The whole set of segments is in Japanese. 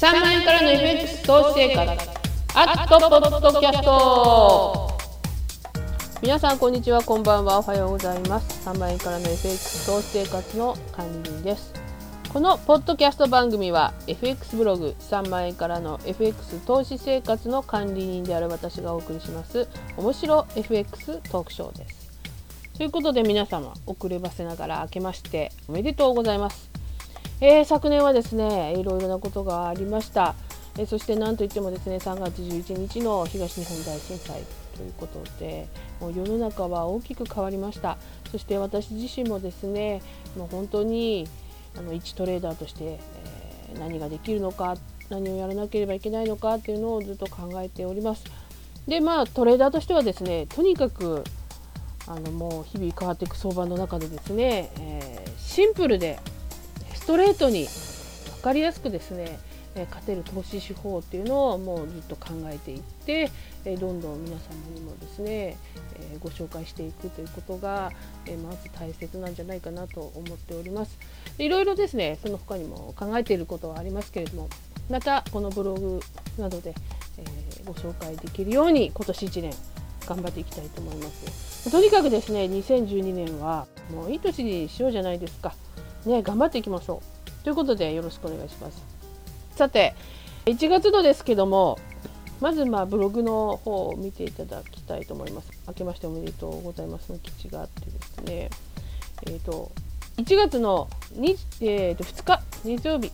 3万円からの FX 投資生活アットポッドキャスト。皆さんこんにちはこんばんは。おはようございます。3万円からの FX 投資生活の管理人です。このポッドキャスト番組は FX ブログ3万円からの FX 投資生活の管理人である私がお送りします面白 FX トークショーです。ということで皆様遅ればせながら明けましておめでとうございます、えー、昨年はですねいろいろなことがありました、えー、そして何といってもですね3月11日の東日本大震災ということでもう世の中は大きく変わりました。そして私自身もですねもう本当にあの一トレーダーとして、えー、何ができるのか何をやらなければいけないのかっていうのをずっと考えております。でまあトレーダーとしてはですねとにかくあのもう日々変わっていく相場の中でですね、えー、シンプルでストレートに分かりやすくですね、勝てる投資手法っていうのをもうずっと考えていって、どんどん皆様にもですね、ご紹介していくということが、まず大切なんじゃないかなと思っております。いろいろですねその他にも考えていることはありますけれどもまたこのブログなどで、ご紹介できるように今年1年頑張っていきたいと思いますとにかくですね2012年はもういい年にしようじゃないですかね頑張っていきましょう。ということでよろしくお願いします。さて1月度ですけどもまずまあブログの方を見ていただきたいと思います。明けましておめでとうございますの記事があってですね。えっ、ー、と1月の 2,、えー、と2日日曜日。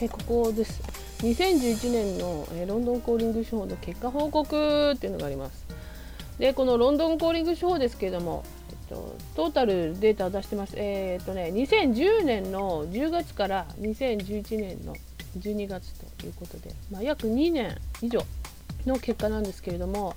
えここです。2011年の、えロンドンコーリングショーの結果報告っていうのがあります。でこのロンドンコーリングショーですけれども、と、トータルデータを出してます。えー、とね、2010年の10月から2011年の12月ということで、まあ、約2年以上の結果なんですけれども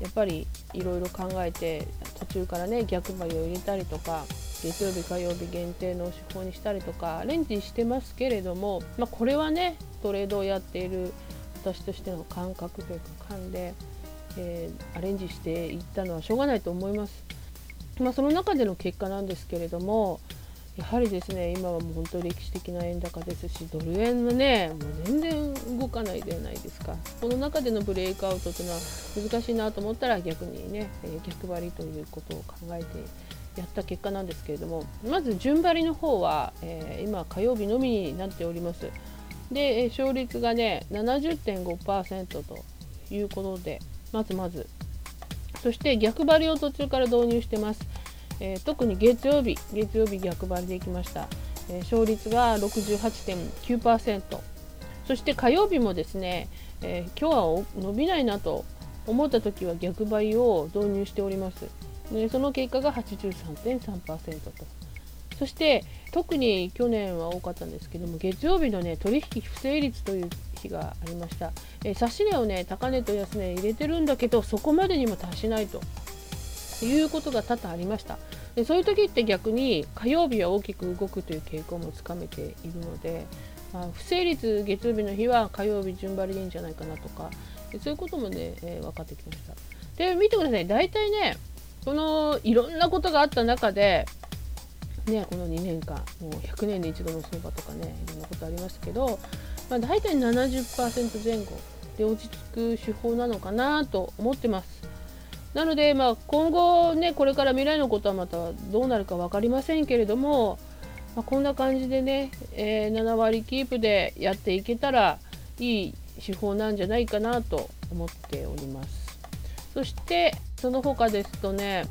やっぱりいろいろ考えて途中からね逆張りを入れたりとか月曜日火曜日限定の手法にしたりとかアレンジしてますけれども、まあ、これはねトレードをやっている私としての感覚というか勘でえー、アレンジしていったのはしょうがないと思います。まあ、その中での結果なんですけれどもやはりですね今はもう本当に歴史的な円高ですしドル円のねもう全然動かないではないですか。この中でのブレイクアウトというのは難しいなと思ったら逆にね、逆張りということを考えてやった結果なんですけれどもまず順張りの方は、えー、今火曜日のみになっております。で勝率がね70.5%ということでまずまずそして逆張りを途中から導入してます、えー、特に月曜日月曜日逆張りでいきました、えー、勝率が68.9%そして火曜日もですね、えー、今日は伸びないなと思った時は逆張りを導入しております、ね、その結果が83.3%と。そして特に去年は多かったんですけども月曜日のね取引不成立というがありました、えー、指し値をね高値と安値入れてるんだけどそこまでにも達しないということが多々ありました。でそういう時って逆に火曜日は大きく動くという傾向もつかめているので、まあ、不成立月曜日の日は火曜日順張りでいいんじゃないかなとかそういうこともね、えー、分かってきました。で見てください。大体ねこのいろんなことがあった中でね、この2年間もう100年に一度の相場とかねいろんなことありましたけど、まあ、大体70%前後で落ち着く手法なのかなと思ってます。なので、まあ、今後ねこれから未来のことはまたどうなるか分かりませんけれども、まあ、こんな感じでね、えー、7割キープでやっていけたらいい手法なんじゃないかなと思っております。そしてその他ですとね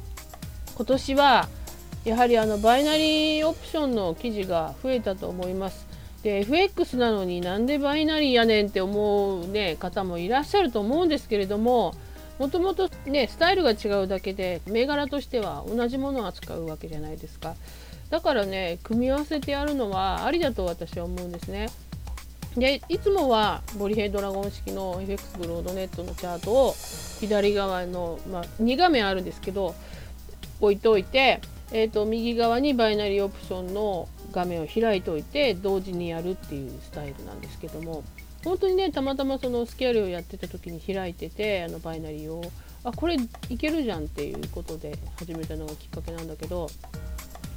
今年はやはりあのバイナリーオプションの記事が増えたと思います。で FX なのになんでバイナリーやねんって思う、ね、方もいらっしゃると思うんですけれどももともとねスタイルが違うだけで銘柄としては同じものを扱うわけじゃないですか。だからね組み合わせてやるのはありだと私は思うんですね。でいつもはボリヘイドラゴン式の FX ブロードネットのチャートを左側の、まあ、2画面あるんですけど置いておいてえーと、右側にバイナリーオプションの画面を開いておいて同時にやるっていうスタイルなんですけども本当にねたまたまそのスケールをやってた時に開いててあのバイナリーをあこれいけるじゃんっていうことで始めたのがきっかけなんだけど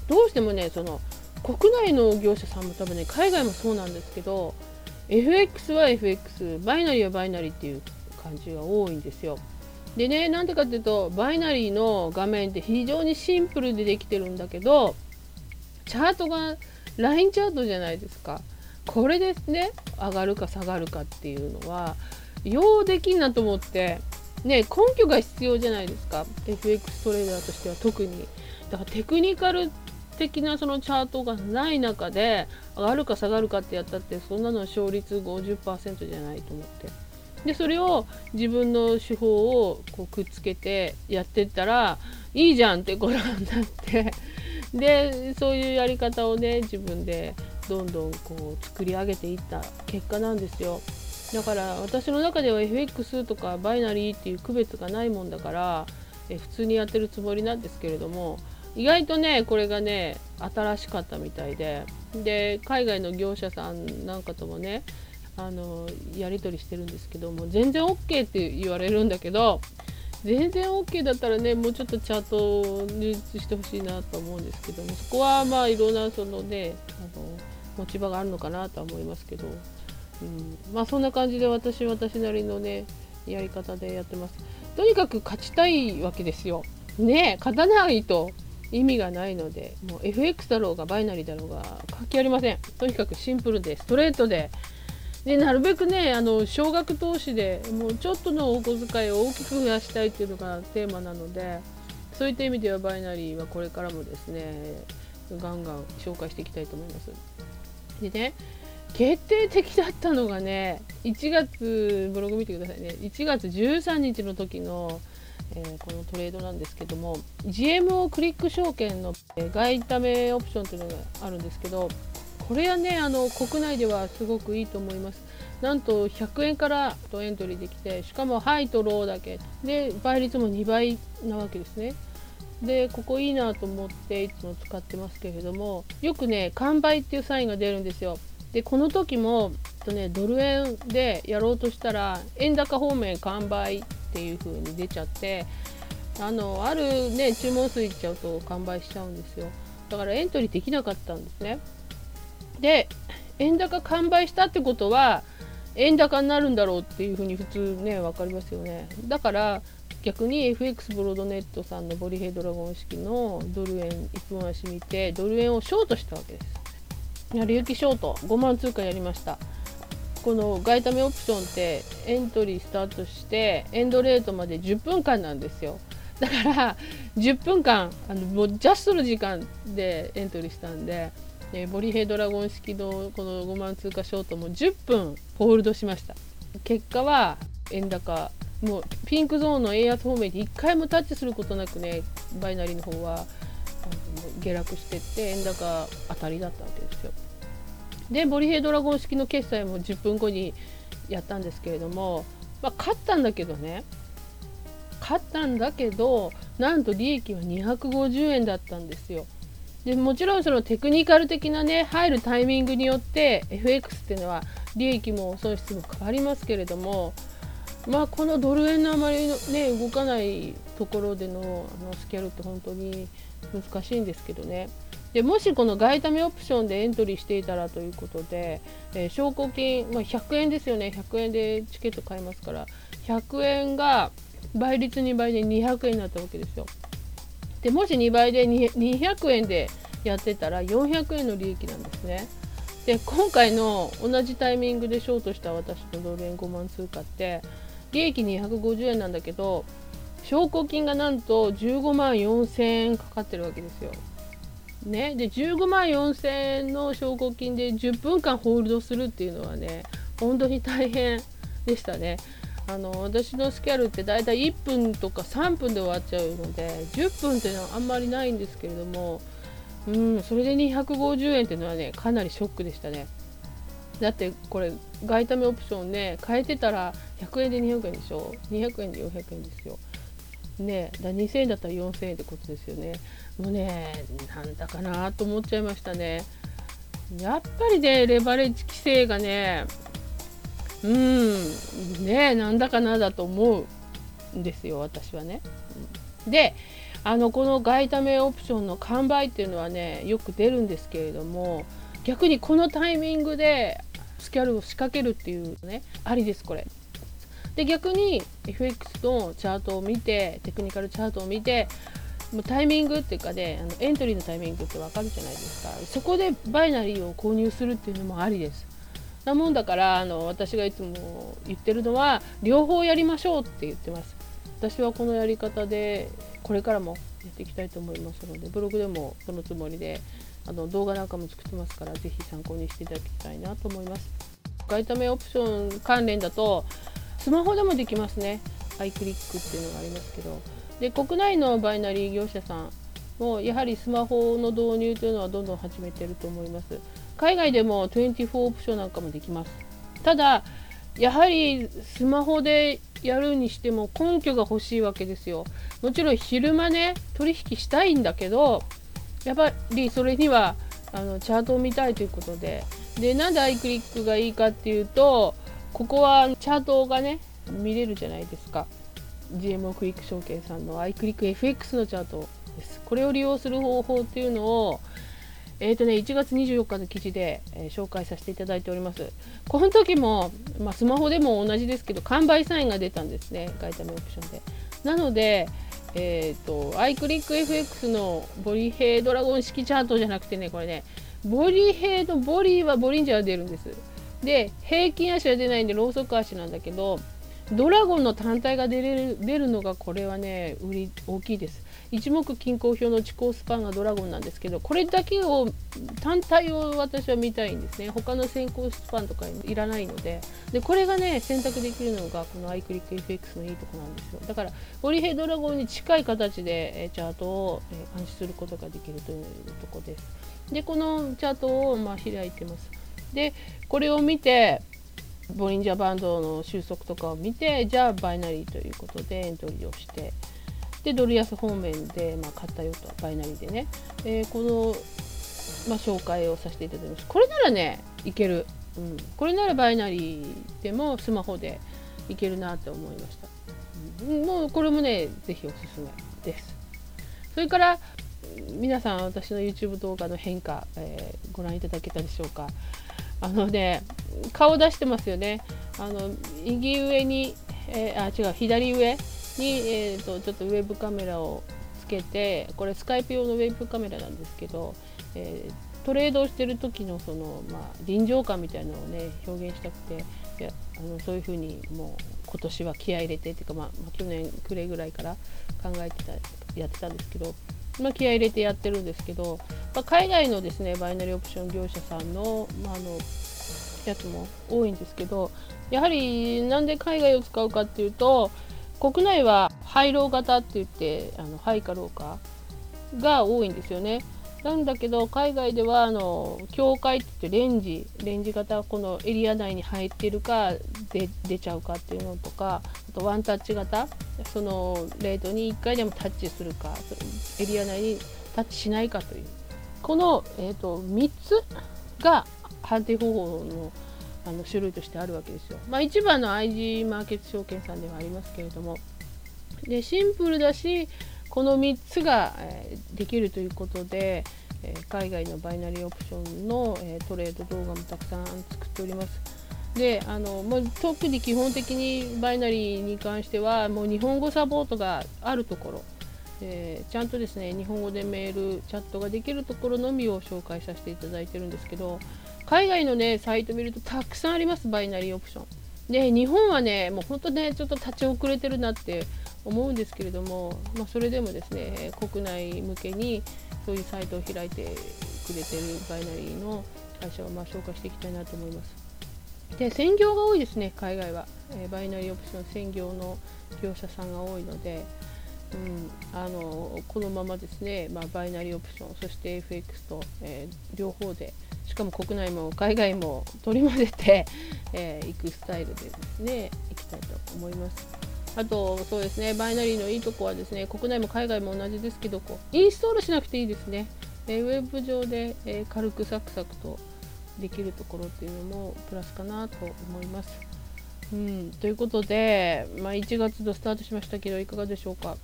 どうしてもねその国内の業者さんも多分ね海外もそうなんですけど FX は FX バイナリーはバイナリーっていう感じが多いんですよ。でねなんでかっていうとバイナリーの画面って非常にシンプルでできてるんだけどチャートがラインチャートじゃないですか。これですね上がるか下がるかっていうのはようできんなと思って。ね根拠が必要じゃないですか。FX トレーダーとしては特に。だからテクニカル的なそのチャートがない中で上がるか下がるかってやったってそんなのは勝率50%じゃないと思って。でそれを自分の手法をこうくっつけてやってったらいいじゃんってことになって。でそういうやり方をね自分でどんどんこう作り上げていった結果なんですよ。だから私の中では FX とかバイナリーっていう区別がないもんだからえ普通にやってるつもりなんですけれども意外とねこれがね新しかったみたいでで海外の業者さんなんかともねあのやり取りしてるんですけども全然 OK って言われるんだけど全然 OK だったらねもうちょっとチャートを入手してほしいなと思うんですけどもそこはまあいろんなそのねあの持ち場があるのかなとは思いますけど、うん、まあそんな感じで私私なりのねやり方でやってます。とにかく勝ちたいわけですよ。ね勝たないと意味がないのでもう FX だろうがバイナリーだろうが関係ありません。とにかくシンプルでストレートででなるべくねあの少額投資でもうちょっとのお小遣いを大きく増やしたいっていうのがテーマなのでそういった意味ではバイナリーはこれからもですねガンガン紹介していきたいと思います。でね決定的だったのがね1月ブログ見てくださいね1月13日の時の、えー、このトレードなんですけども GMO クリック証券の、え外為オプションというのがあるんですけどこれはねあの国内ではすごくいいと思います。なんと100円からエントリーできてしかもハイとローだけ。で倍率も2倍なわけですね。でここいいなと思っていつも使ってますけれどもよくね完売っていうサインが出るんですよ。でこの時もとねドル円でやろうとしたら円高方面完売っていう風に出ちゃってあのあるね注文数いっちゃうと完売しちゃうんですよ。だからエントリーできなかったんですね。で円高完売したってことは円高になるんだろうっていうふうに普通ね分かりますよね。だから逆に FX ブロードネットさんのボリヘイドラゴン式のドル円1分足見てドル円をショートしたわけです。やり行きショート。5万通貨やりました。この外為オプションってエントリースタートしてエンドレートまで10分間なんですよ。だから10分間あのもうジャストの時間でエントリーしたんでえボリヘイドラゴン式のこの5万通貨ショートも10分ホールドしました。結果は円高。もうピンクゾーンの円安方面に1回もタッチすることなくねバイナリーの方は下落してって円高当たりだったわけですよ。でボリヘイドラゴン式の決済も10分後にやったんですけれども、まあ、勝ったんだけどね。勝ったんだけどなんと利益は250円だったんですよ。でもちろんそのテクニカル的なね入るタイミングによって FX っていうのは利益も損失も変わりますけれどもまあこのドル円のあまりのね動かないところでのあのスキャルって本当に難しいんですけどねでもしこの外為オプションでエントリーしていたらということで、えー、証拠金、まあ、100円ですよね100円でチケット買いますから100円が倍率2倍で200円になったわけですよ。でもし2倍で200円でやってたら400円の利益なんですね。で今回の同じタイミングでショートした私のドル円5万通貨って利益250円なんだけど証拠金がなんと15万4000円かかってるわけですよ。ね、で15万4000円の証拠金で10分間ホールドするっていうのはね本当に大変でしたね。あの私のスキャルって大体1分とか3分で終わっちゃうので10分っていうのはあんまりないんですけれども、うん、それで250円っていうのはねかなりショックでしたね。だってこれ外為オプションね変えてたら100円で200円でしょ。200円で400円ですよ。ねだ2000円だったら4000円ってことですよね。もうねなんだかなと思っちゃいましたね。やっぱりねレバレッジ規制がねうんねなんだかなだと思うんですよ私はね。であのこの外為オプションの完売っていうのはねよく出るんですけれども逆にこのタイミングでスキャルを仕掛けるっていうねありですこれ。で逆に FX のチャートを見てテクニカルチャートを見てもうタイミングっていうかねあのエントリーのタイミングって分かるじゃないですかそこでバイナリーを購入するっていうのもありですなもんだからあの私がいつも言ってるのは両方やりましょうって言ってます。私はこのやり方でこれからもやっていきたいと思いますのでブログでもそのつもりであの動画なんかも作ってますから是非参考にしていただきたいなと思います。買いためオプション関連だとスマホでもできますね。アイクリックっていうのがありますけど。で国内のバイナリー業者さんもやはりスマホの導入というのはどんどん始めてると思います。海外でも24オプションなんかもできます。ただやはりスマホでやるにしても根拠が欲しいわけですよ。もちろん昼間ね取引したいんだけどやっぱりそれにはあのチャートを見たいということで。でなんでアイクリックがいいかっていうとここはチャートがね見れるじゃないですか。GMO クイック証券さんのアイクリック FX のチャートです。これを利用する方法っていうのをえーとね、1月24日の記事で、えー、紹介させていただいております。この時も、まあ、スマホでも同じですけど、完売サインが出たんですね、外為オプションで。なので、えーと、アイクリック FX のボリヘイドラゴン式チャートじゃなくてね、これね、ボリヘイド、ボリーはボリンジャー出るんです。で、平均足は出ないんで、ローソク足なんだけど、ドラゴンの単体が出れる出るのがこれはね売り大きいです一目均衡表の地高スパンがドラゴンなんですけどこれだけを単体を私は見たいんですね。他の先行スパンとかいらないので。でこれがね選択できるのがこのアイクリック FX のいいとこなんですよ。だからボリヘイドラゴンに近い形でチャートを監視することができるというとこです。でこのチャートをま開いてます。でこれを見てボリンジャーバンドの収束とかを見てじゃあバイナリーということでエントリーをして。でドル安方面で、まあ、買ったよとバイナリーでね、えー、この、まあ、紹介をさせていただきます。これならねいける、うん、これならバイナリーでもスマホでいけるなって思いました、うん、もうこれもね是非おすすめです。それから皆さん私の YouTube 動画の変化、えー、ご覧いただけたでしょうか。あのね顔出してますよね。あの右上に、えー、あ違う左上。に、えーと、ちょっとウェブカメラをつけてこれスカイプ用のウェブカメラなんですけど、えー、トレードをしてる時のその、まあ、臨場感みたいなのをね表現したくていやあのそういうふうにもう今年は気合い入れてっていうか、まあ、ま、去年暮れぐらいから考えてたやってたんですけど、まあ、気合い入れてやってるんですけど、まあ、海外のですねバイナリーオプション業者さんの,、まあ、あのやつも多いんですけどやはりなんで海外を使うかっていうと国内はハイロー型って言ってあのハイかローかが多いんですよね。なんだけど海外ではあの境界って言ってレンジレンジ型このエリア内に入ってるかで出ちゃうかっていうのとかあとワンタッチ型そのレートに1回でもタッチするかエリア内にタッチしないかというこの、えーと、3つが判定方法のあの種類としてあるわけですよ。まあ、一番の IG マーケット証券さんではありますけれどもでシンプルだしこの3つが、え、できるということで、え、海外のバイナリーオプションの、え、トレード動画もたくさん作っております。であのもう特に基本的にバイナリーに関してはもう日本語サポートがあるところえー、ちゃんとですね日本語でメールチャットができるところのみを紹介させていただいてるんですけど海外のねサイト見るとたくさんありますバイナリーオプション。で日本はねもうほんとねちょっと立ち遅れてるなって思うんですけれども、まあ、それでもですね国内向けにそういうサイトを開いてくれてるバイナリーの会社をま紹介していきたいなと思います。で専業が多いですね海外は、えー、バイナリーオプション専業の業者さんが多いのでうん、あのこのままですね、まあ、バイナリーオプションそして FX と、えー、両方でしかも国内も海外も取り混ぜて、えー、くスタイルでですねいきたいと思います。あとそうですねバイナリーのいいとこはですね国内も海外も同じですけどこうインストールしなくていいですね。えー、ウェブ上で、え、軽くサクサクとできるところっていうのもプラスかなと思います。うん、ということで、まあ、1月とスタートしましたけどいかがでしょうか？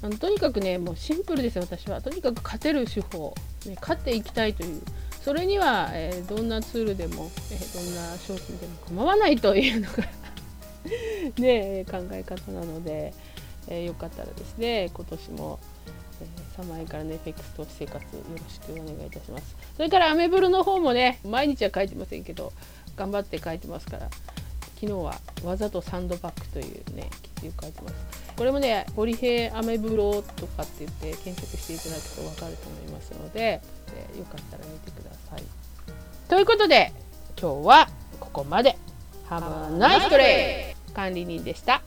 あのとにかくねもうシンプルですよ私は。とにかく勝てる手法、ね、勝っていきたいという。それには、えー、どんなツールでも、えー、どんな商品でも構わないというのが ね、考え方なので、えー、よかったらですね今年も、えー、3万円からの FX 投資生活よろしくお願いいたします。それからアメブロの方もね毎日は書いてませんけど頑張って書いてますから昨日はわざとサンドバッグというね記事を書いてますこれもねホリヘアメブロとかって言って検索していただくと分かると思いますので、え、よかったら見てくださいということで今日はここまで Have a nice day! 管理人でした。